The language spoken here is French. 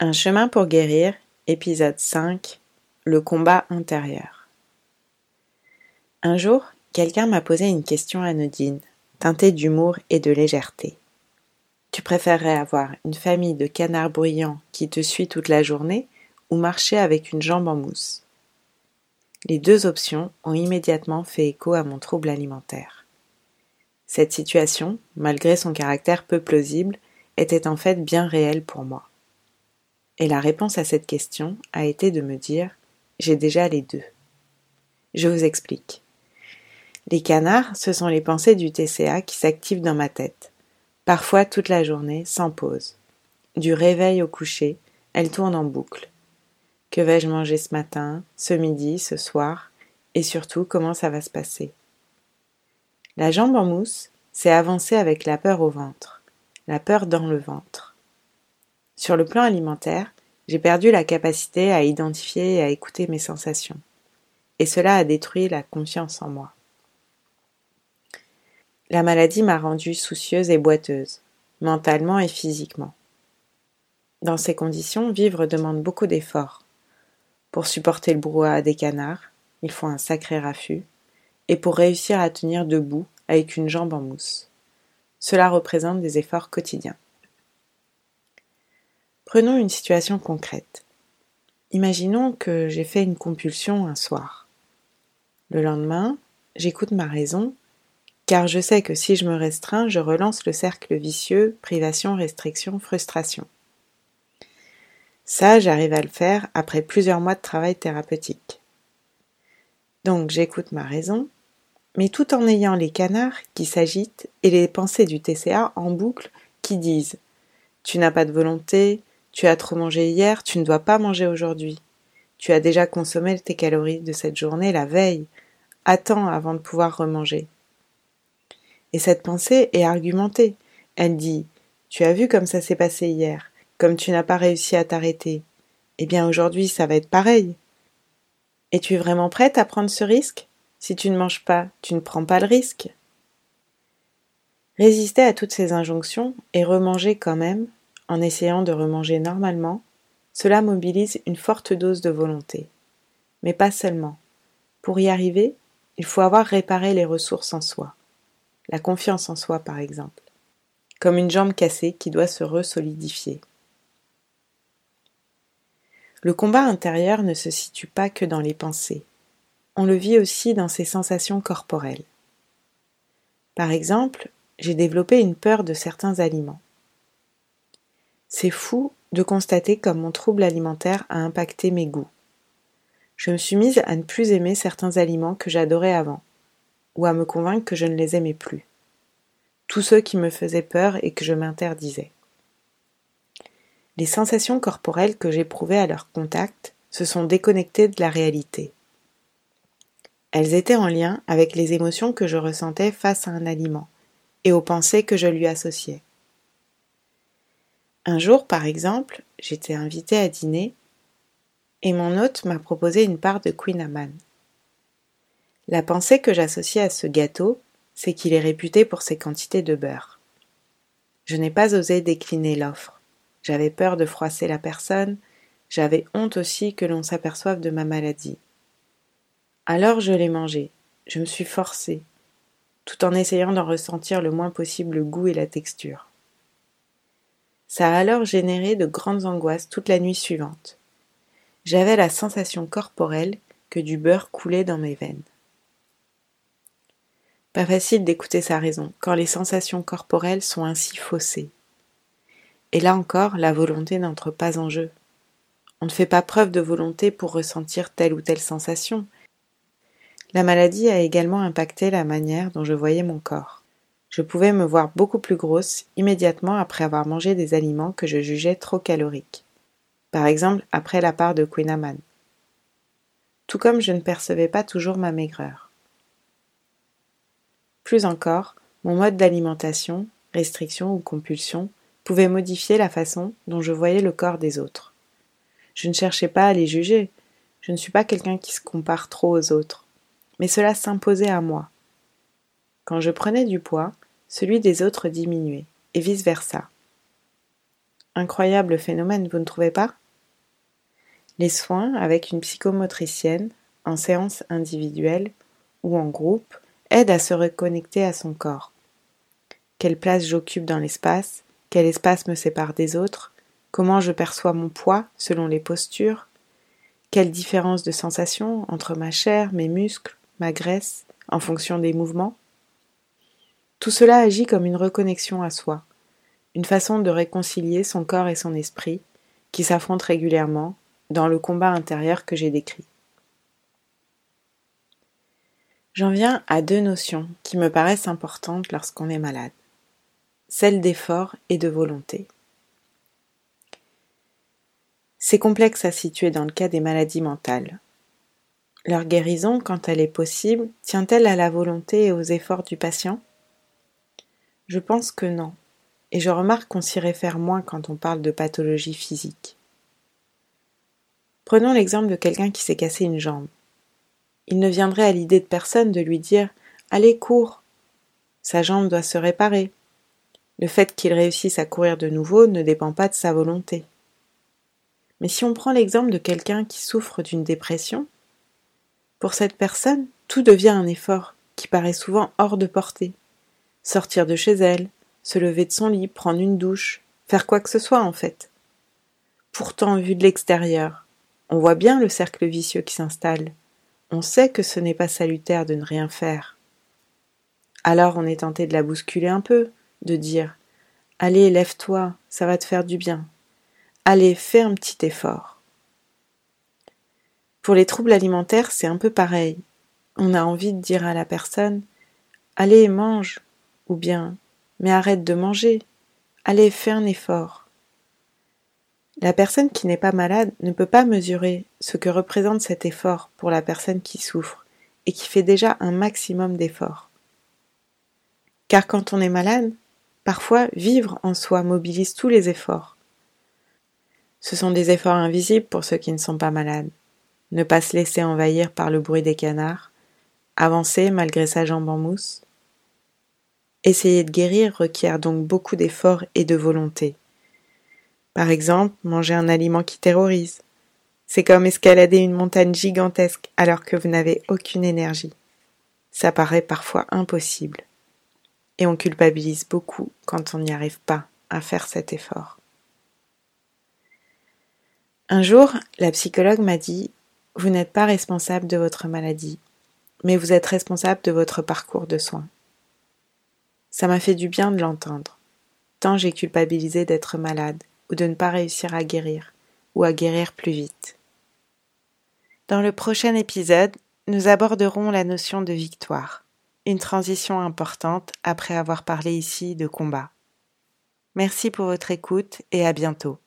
Un chemin pour guérir, épisode 5 Le combat intérieur. Un jour, quelqu'un m'a posé une question anodine, teintée d'humour et de légèreté. Tu préférerais avoir une famille de canards bruyants qui te suit toute la journée ou marcher avec une jambe en mousse? Les deux options ont immédiatement fait écho à mon trouble alimentaire. Cette situation, malgré son caractère peu plausible, était en fait bien réelle pour moi. Et la réponse à cette question a été de me dire j'ai déjà les deux. Je vous explique. Les canards, ce sont les pensées du TCA qui s'activent dans ma tête, parfois toute la journée, sans pause. Du réveil au coucher, elles tournent en boucle. Que vais-je manger ce matin, ce midi, ce soir, et surtout comment ça va se passer? La jambe en mousse, c'est avancer avec la peur au ventre, la peur dans le ventre. Sur le plan alimentaire, j'ai perdu la capacité à identifier et à écouter mes sensations. Et cela a détruit la confiance en moi. La maladie m'a rendue soucieuse et boiteuse, mentalement et physiquement. Dans ces conditions, vivre demande beaucoup d'efforts. Pour supporter le brouhaha des canards, il faut un sacré raffut, et pour réussir à tenir debout avec une jambe en mousse. Cela représente des efforts quotidiens. Prenons une situation concrète. Imaginons que j'ai fait une compulsion un soir. Le lendemain, j'écoute ma raison, car je sais que si je me restreins, je relance le cercle vicieux privation, restriction, frustration. Ça, j'arrive à le faire après plusieurs mois de travail thérapeutique. Donc j'écoute ma raison, mais tout en ayant les canards qui s'agitent et les pensées du TCA en boucle qui disent Tu n'as pas de volonté, tu as trop mangé hier, tu ne dois pas manger aujourd'hui. Tu as déjà consommé tes calories de cette journée la veille. Attends avant de pouvoir remanger. Et cette pensée est argumentée. Elle dit Tu as vu comme ça s'est passé hier, comme tu n'as pas réussi à t'arrêter. Eh bien aujourd'hui ça va être pareil. Es-tu vraiment prête à prendre ce risque? Si tu ne manges pas, tu ne prends pas le risque. Résister à toutes ces injonctions et remanger quand même, en essayant de remanger normalement, cela mobilise une forte dose de volonté. Mais pas seulement. Pour y arriver, il faut avoir réparé les ressources en soi. La confiance en soi, par exemple. Comme une jambe cassée qui doit se resolidifier. Le combat intérieur ne se situe pas que dans les pensées. On le vit aussi dans ses sensations corporelles. Par exemple, j'ai développé une peur de certains aliments. C'est fou de constater comme mon trouble alimentaire a impacté mes goûts. Je me suis mise à ne plus aimer certains aliments que j'adorais avant, ou à me convaincre que je ne les aimais plus. Tous ceux qui me faisaient peur et que je m'interdisais. Les sensations corporelles que j'éprouvais à leur contact se sont déconnectées de la réalité. Elles étaient en lien avec les émotions que je ressentais face à un aliment et aux pensées que je lui associais. Un jour, par exemple, j'étais invitée à dîner et mon hôte m'a proposé une part de Queen Amman. La pensée que j'associais à ce gâteau, c'est qu'il est réputé pour ses quantités de beurre. Je n'ai pas osé décliner l'offre. J'avais peur de froisser la personne, j'avais honte aussi que l'on s'aperçoive de ma maladie. Alors je l'ai mangé, je me suis forcée, tout en essayant d'en ressentir le moins possible le goût et la texture. Ça a alors généré de grandes angoisses toute la nuit suivante. J'avais la sensation corporelle que du beurre coulait dans mes veines. Pas facile d'écouter sa raison quand les sensations corporelles sont ainsi faussées. Et là encore, la volonté n'entre pas en jeu. On ne fait pas preuve de volonté pour ressentir telle ou telle sensation. La maladie a également impacté la manière dont je voyais mon corps je pouvais me voir beaucoup plus grosse immédiatement après avoir mangé des aliments que je jugeais trop caloriques. Par exemple, après la part de Queen. Tout comme je ne percevais pas toujours ma maigreur. Plus encore, mon mode d'alimentation, restriction ou compulsion, pouvait modifier la façon dont je voyais le corps des autres. Je ne cherchais pas à les juger, je ne suis pas quelqu'un qui se compare trop aux autres, mais cela s'imposait à moi. Quand je prenais du poids, celui des autres diminuait, et vice-versa. Incroyable phénomène, vous ne trouvez pas? Les soins avec une psychomotricienne, en séance individuelle ou en groupe, aident à se reconnecter à son corps. Quelle place j'occupe dans l'espace? Quel espace me sépare des autres? Comment je perçois mon poids selon les postures? Quelle différence de sensation entre ma chair, mes muscles, ma graisse, en fonction des mouvements? Tout cela agit comme une reconnexion à soi, une façon de réconcilier son corps et son esprit, qui s'affrontent régulièrement dans le combat intérieur que j'ai décrit. J'en viens à deux notions qui me paraissent importantes lorsqu'on est malade, celle d'effort et de volonté. C'est complexe à situer dans le cas des maladies mentales. Leur guérison, quand elle est possible, tient-elle à la volonté et aux efforts du patient? Je pense que non et je remarque qu'on s'y réfère moins quand on parle de pathologie physique. Prenons l'exemple de quelqu'un qui s'est cassé une jambe. Il ne viendrait à l'idée de personne de lui dire Allez, cours Sa jambe doit se réparer. Le fait qu'il réussisse à courir de nouveau ne dépend pas de sa volonté. Mais si on prend l'exemple de quelqu'un qui souffre d'une dépression, pour cette personne, tout devient un effort qui paraît souvent hors de portée. Sortir de chez elle, se lever de son lit, prendre une douche, faire quoi que ce soit en fait. Pourtant, vu de l'extérieur, on voit bien le cercle vicieux qui s'installe. On sait que ce n'est pas salutaire de ne rien faire. Alors on est tenté de la bousculer un peu, de dire Allez, lève-toi, ça va te faire du bien. Allez, fais un petit effort. Pour les troubles alimentaires, c'est un peu pareil. On a envie de dire à la personne Allez, mange, ou bien mais arrête de manger. Allez, fais un effort. La personne qui n'est pas malade ne peut pas mesurer ce que représente cet effort pour la personne qui souffre et qui fait déjà un maximum d'efforts. Car quand on est malade, parfois vivre en soi mobilise tous les efforts. Ce sont des efforts invisibles pour ceux qui ne sont pas malades. Ne pas se laisser envahir par le bruit des canards, avancer malgré sa jambe en mousse, Essayer de guérir requiert donc beaucoup d'efforts et de volonté. Par exemple, manger un aliment qui terrorise. C'est comme escalader une montagne gigantesque alors que vous n'avez aucune énergie. Ça paraît parfois impossible. Et on culpabilise beaucoup quand on n'y arrive pas à faire cet effort. Un jour, la psychologue m'a dit Vous n'êtes pas responsable de votre maladie, mais vous êtes responsable de votre parcours de soins. Ça m'a fait du bien de l'entendre. Tant j'ai culpabilisé d'être malade, ou de ne pas réussir à guérir, ou à guérir plus vite. Dans le prochain épisode, nous aborderons la notion de victoire, une transition importante après avoir parlé ici de combat. Merci pour votre écoute et à bientôt.